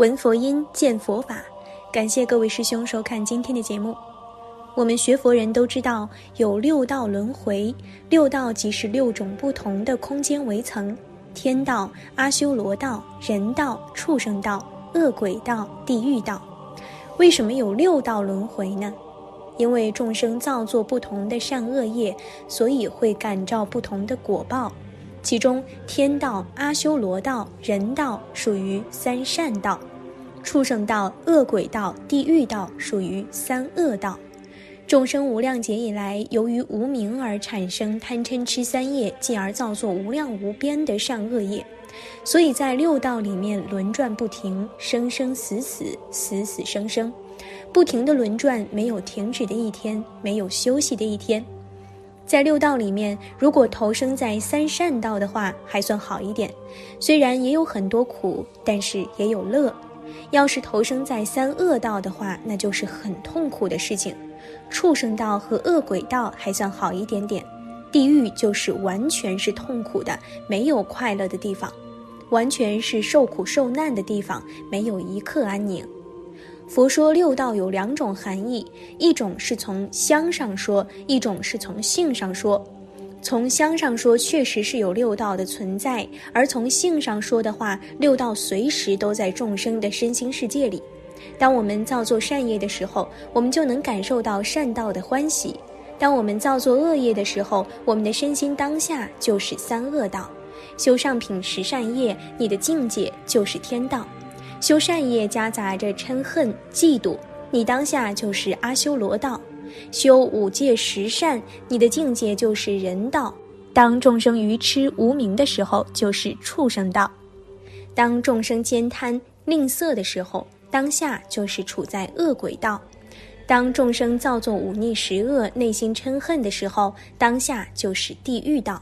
闻佛音，见佛法。感谢各位师兄收看今天的节目。我们学佛人都知道有六道轮回，六道即是六种不同的空间围层：天道、阿修罗道、人道、畜生道、恶鬼道、地狱道。为什么有六道轮回呢？因为众生造作不同的善恶业，所以会感召不同的果报。其中，天道、阿修罗道、人道属于三善道，畜生道、恶鬼道、地狱道属于三恶道。众生无量劫以来，由于无明而产生贪嗔痴三业，进而造作无量无边的善恶业。所以在六道里面轮转不停，生生死死，死死生生，不停的轮转，没有停止的一天，没有休息的一天。在六道里面，如果投生在三善道的话，还算好一点，虽然也有很多苦，但是也有乐。要是投生在三恶道的话，那就是很痛苦的事情。畜生道和恶鬼道还算好一点点。地狱就是完全是痛苦的，没有快乐的地方，完全是受苦受难的地方，没有一刻安宁。佛说六道有两种含义，一种是从相上说，一种是从性上说。从相上说，确实是有六道的存在；而从性上说的话，六道随时都在众生的身心世界里。当我们造作善业的时候，我们就能感受到善道的欢喜。当我们造作恶业的时候，我们的身心当下就是三恶道。修上品十善业，你的境界就是天道；修善业夹杂着嗔恨、嫉妒，你当下就是阿修罗道；修五戒十善，你的境界就是人道。当众生愚痴无明的时候，就是畜生道；当众生兼贪吝啬的时候，当下就是处在恶鬼道。当众生造作忤逆十恶，内心嗔恨的时候，当下就是地狱道；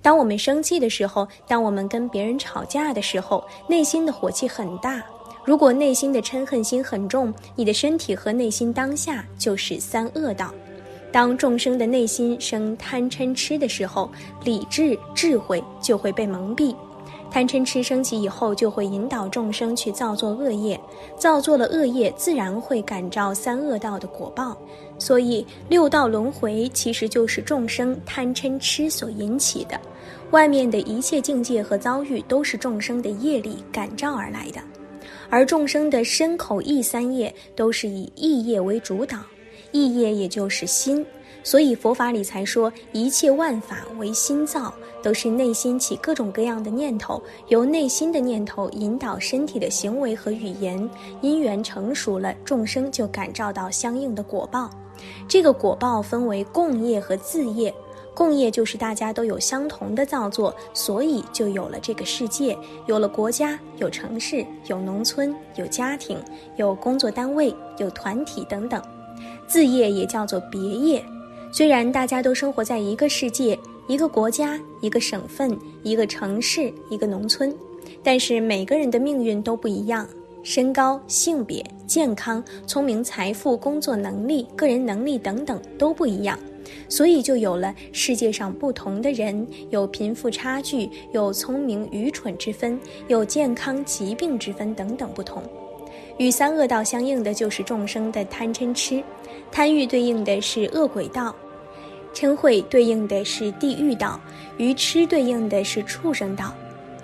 当我们生气的时候，当我们跟别人吵架的时候，内心的火气很大。如果内心的嗔恨心很重，你的身体和内心当下就是三恶道。当众生的内心生贪嗔痴的时候，理智智慧就会被蒙蔽。贪嗔痴升起以后，就会引导众生去造作恶业，造作了恶业，自然会感召三恶道的果报。所以六道轮回其实就是众生贪嗔痴所引起的，外面的一切境界和遭遇都是众生的业力感召而来的，而众生的身口意三业都是以意业为主导，意业也就是心。所以佛法里才说，一切万法为心造，都是内心起各种各样的念头，由内心的念头引导身体的行为和语言，因缘成熟了，众生就感召到相应的果报。这个果报分为共业和自业，共业就是大家都有相同的造作，所以就有了这个世界，有了国家，有城市，有农村，有家庭，有工作单位，有团体等等。自业也叫做别业。虽然大家都生活在一个世界、一个国家、一个省份、一个城市、一个农村，但是每个人的命运都不一样，身高、性别、健康、聪明、财富、工作能力、个人能力等等都不一样，所以就有了世界上不同的人，有贫富差距，有聪明愚蠢之分，有健康疾病之分等等不同。与三恶道相应的就是众生的贪嗔痴，贪欲对应的是恶鬼道。嗔恚对应的是地狱道，愚痴对应的是畜生道。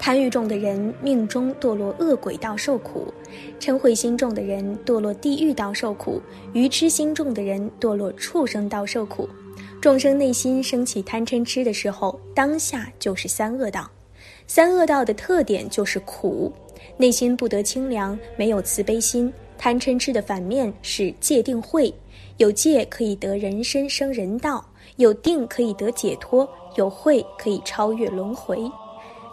贪欲重的人命中堕落恶鬼道受苦，嗔恚心重的人堕落地狱道受苦，愚痴心重的人堕落畜生道受苦。众生内心升起贪嗔痴的时候，当下就是三恶道。三恶道的特点就是苦，内心不得清凉，没有慈悲心。贪嗔痴的反面是戒定慧，有戒可以得人身生人道。有定可以得解脱，有慧可以超越轮回。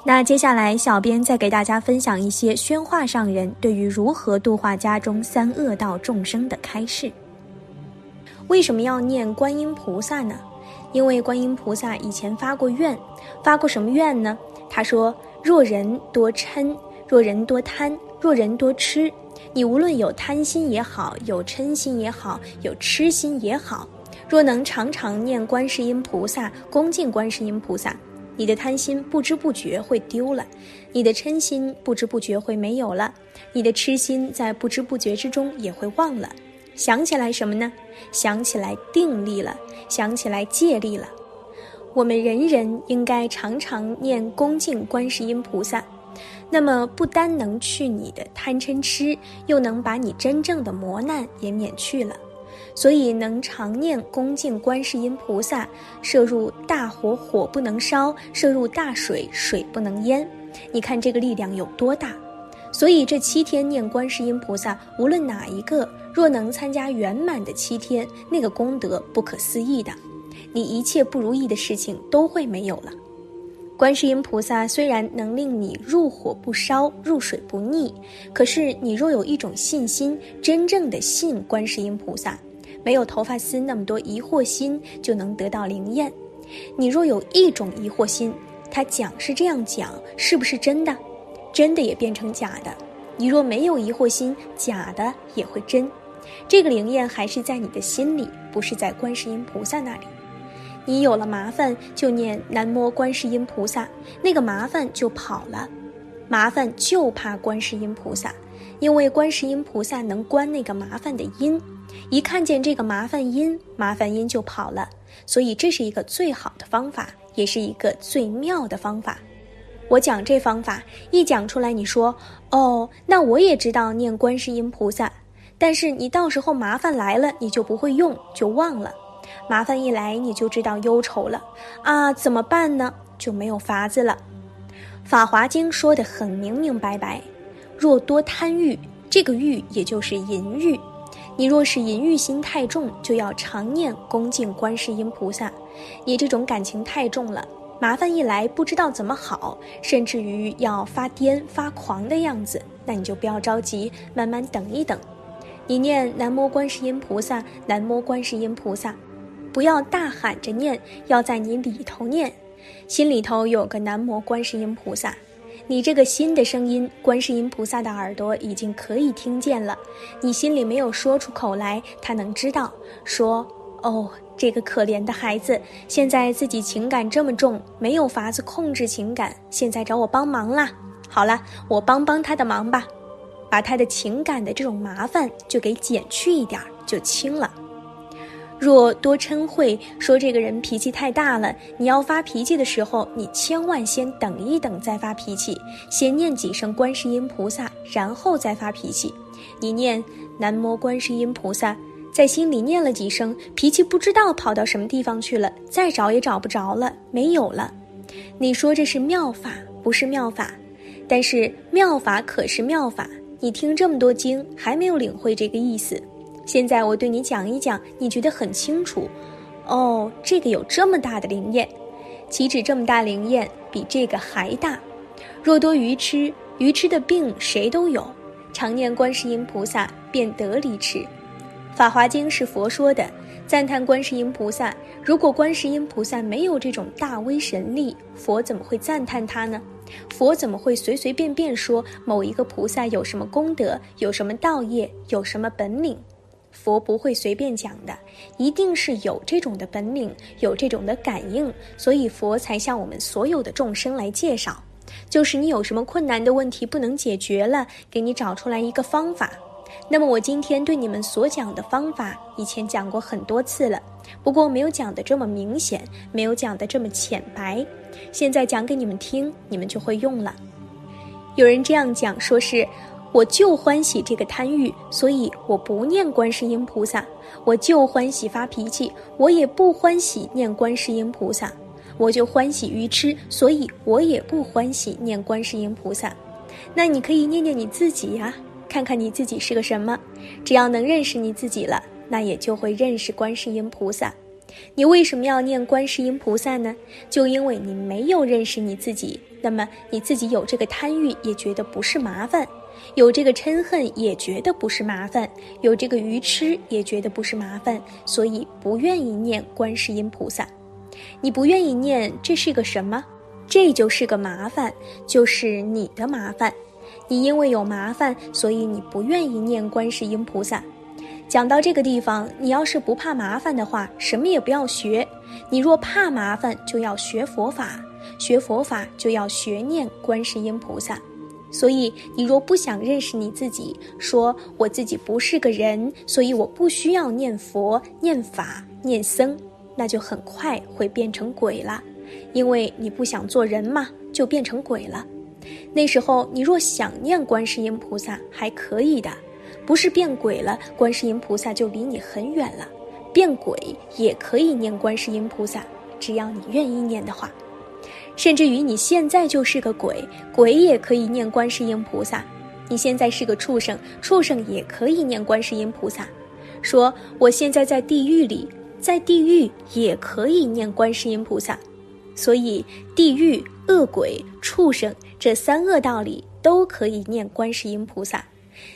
那接下来，小编再给大家分享一些宣化上人对于如何度化家中三恶道众生的开示。为什么要念观音菩萨呢？因为观音菩萨以前发过愿，发过什么愿呢？他说：若人多嗔，若人多贪，若人多吃，你无论有贪心也好，有嗔心也好，有痴心也好。若能常常念观世音菩萨，恭敬观世音菩萨，你的贪心不知不觉会丢了，你的嗔心不知不觉会没有了，你的痴心在不知不觉之中也会忘了。想起来什么呢？想起来定力了，想起来戒力了。我们人人应该常常念恭敬观世音菩萨，那么不单能去你的贪嗔痴，又能把你真正的磨难也免去了。所以能常念恭敬观世音菩萨，摄入大火火不能烧，摄入大水水不能淹。你看这个力量有多大？所以这七天念观世音菩萨，无论哪一个，若能参加圆满的七天，那个功德不可思议的，你一切不如意的事情都会没有了。观世音菩萨虽然能令你入火不烧，入水不溺，可是你若有一种信心，真正的信观世音菩萨。没有头发丝那么多疑惑心，就能得到灵验。你若有一种疑惑心，他讲是这样讲，是不是真的？真的也变成假的。你若没有疑惑心，假的也会真。这个灵验还是在你的心里，不是在观世音菩萨那里。你有了麻烦，就念南无观世音菩萨，那个麻烦就跑了。麻烦就怕观世音菩萨，因为观世音菩萨能关那个麻烦的因。一看见这个麻烦因，麻烦因就跑了，所以这是一个最好的方法，也是一个最妙的方法。我讲这方法一讲出来，你说哦，那我也知道念观世音菩萨，但是你到时候麻烦来了，你就不会用，就忘了。麻烦一来，你就知道忧愁了啊，怎么办呢？就没有法子了。法华经说的很明明白白，若多贪欲，这个欲也就是淫欲。你若是淫欲心太重，就要常念恭敬观世音菩萨。你这种感情太重了，麻烦一来不知道怎么好，甚至于要发癫发狂的样子，那你就不要着急，慢慢等一等。你念南无观世音菩萨，南无观世音菩萨，不要大喊着念，要在你里头念，心里头有个南无观世音菩萨。你这个心的声音，观世音菩萨的耳朵已经可以听见了。你心里没有说出口来，他能知道。说：“哦，这个可怜的孩子，现在自己情感这么重，没有法子控制情感，现在找我帮忙啦。好了，我帮帮他的忙吧，把他的情感的这种麻烦就给减去一点，就轻了。”若多嗔恚，说这个人脾气太大了。你要发脾气的时候，你千万先等一等再发脾气，先念几声观世音菩萨，然后再发脾气。你念南无观世音菩萨，在心里念了几声，脾气不知道跑到什么地方去了，再找也找不着了，没有了。你说这是妙法，不是妙法，但是妙法可是妙法。你听这么多经，还没有领会这个意思。现在我对你讲一讲，你觉得很清楚，哦，这个有这么大的灵验，岂止这么大灵验，比这个还大。若多愚痴，愚痴的病谁都有，常念观世音菩萨便得离痴。法华经是佛说的，赞叹观世音菩萨。如果观世音菩萨没有这种大威神力，佛怎么会赞叹他呢？佛怎么会随随便便说某一个菩萨有什么功德，有什么道业，有什么本领？佛不会随便讲的，一定是有这种的本领，有这种的感应，所以佛才向我们所有的众生来介绍。就是你有什么困难的问题不能解决了，给你找出来一个方法。那么我今天对你们所讲的方法，以前讲过很多次了，不过没有讲的这么明显，没有讲的这么浅白。现在讲给你们听，你们就会用了。有人这样讲，说是。我就欢喜这个贪欲，所以我不念观世音菩萨；我就欢喜发脾气，我也不欢喜念观世音菩萨；我就欢喜愚痴，所以我也不欢喜念观世音菩萨。那你可以念念你自己呀，看看你自己是个什么。只要能认识你自己了，那也就会认识观世音菩萨。你为什么要念观世音菩萨呢？就因为你没有认识你自己，那么你自己有这个贪欲，也觉得不是麻烦。有这个嗔恨也觉得不是麻烦，有这个愚痴也觉得不是麻烦，所以不愿意念观世音菩萨。你不愿意念，这是个什么？这就是个麻烦，就是你的麻烦。你因为有麻烦，所以你不愿意念观世音菩萨。讲到这个地方，你要是不怕麻烦的话，什么也不要学；你若怕麻烦，就要学佛法。学佛法就要学念观世音菩萨。所以，你若不想认识你自己，说我自己不是个人，所以我不需要念佛、念法、念僧，那就很快会变成鬼了。因为你不想做人嘛，就变成鬼了。那时候，你若想念观世音菩萨，还可以的，不是变鬼了，观世音菩萨就离你很远了。变鬼也可以念观世音菩萨，只要你愿意念的话。甚至于你现在就是个鬼，鬼也可以念观世音菩萨。你现在是个畜生，畜生也可以念观世音菩萨。说我现在在地狱里，在地狱也可以念观世音菩萨。所以地狱、恶鬼、畜生这三恶道里都可以念观世音菩萨。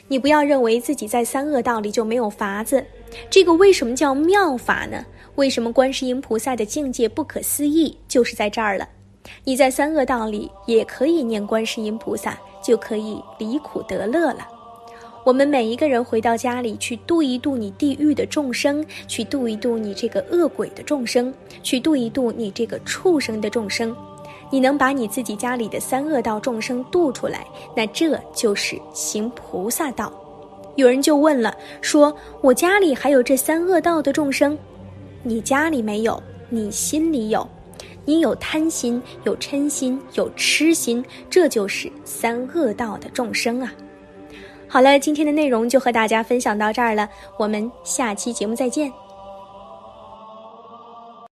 你不要认为自己在三恶道里就没有法子。这个为什么叫妙法呢？为什么观世音菩萨的境界不可思议，就是在这儿了。你在三恶道里也可以念观世音菩萨，就可以离苦得乐了。我们每一个人回到家里去度一度你地狱的众生，去度一度你这个恶鬼的众生，去度一度你这个畜生的众生。你能把你自己家里的三恶道众生度出来，那这就是行菩萨道。有人就问了，说我家里还有这三恶道的众生，你家里没有，你心里有。你有贪心，有嗔心，有痴心，这就是三恶道的众生啊！好了，今天的内容就和大家分享到这儿了，我们下期节目再见。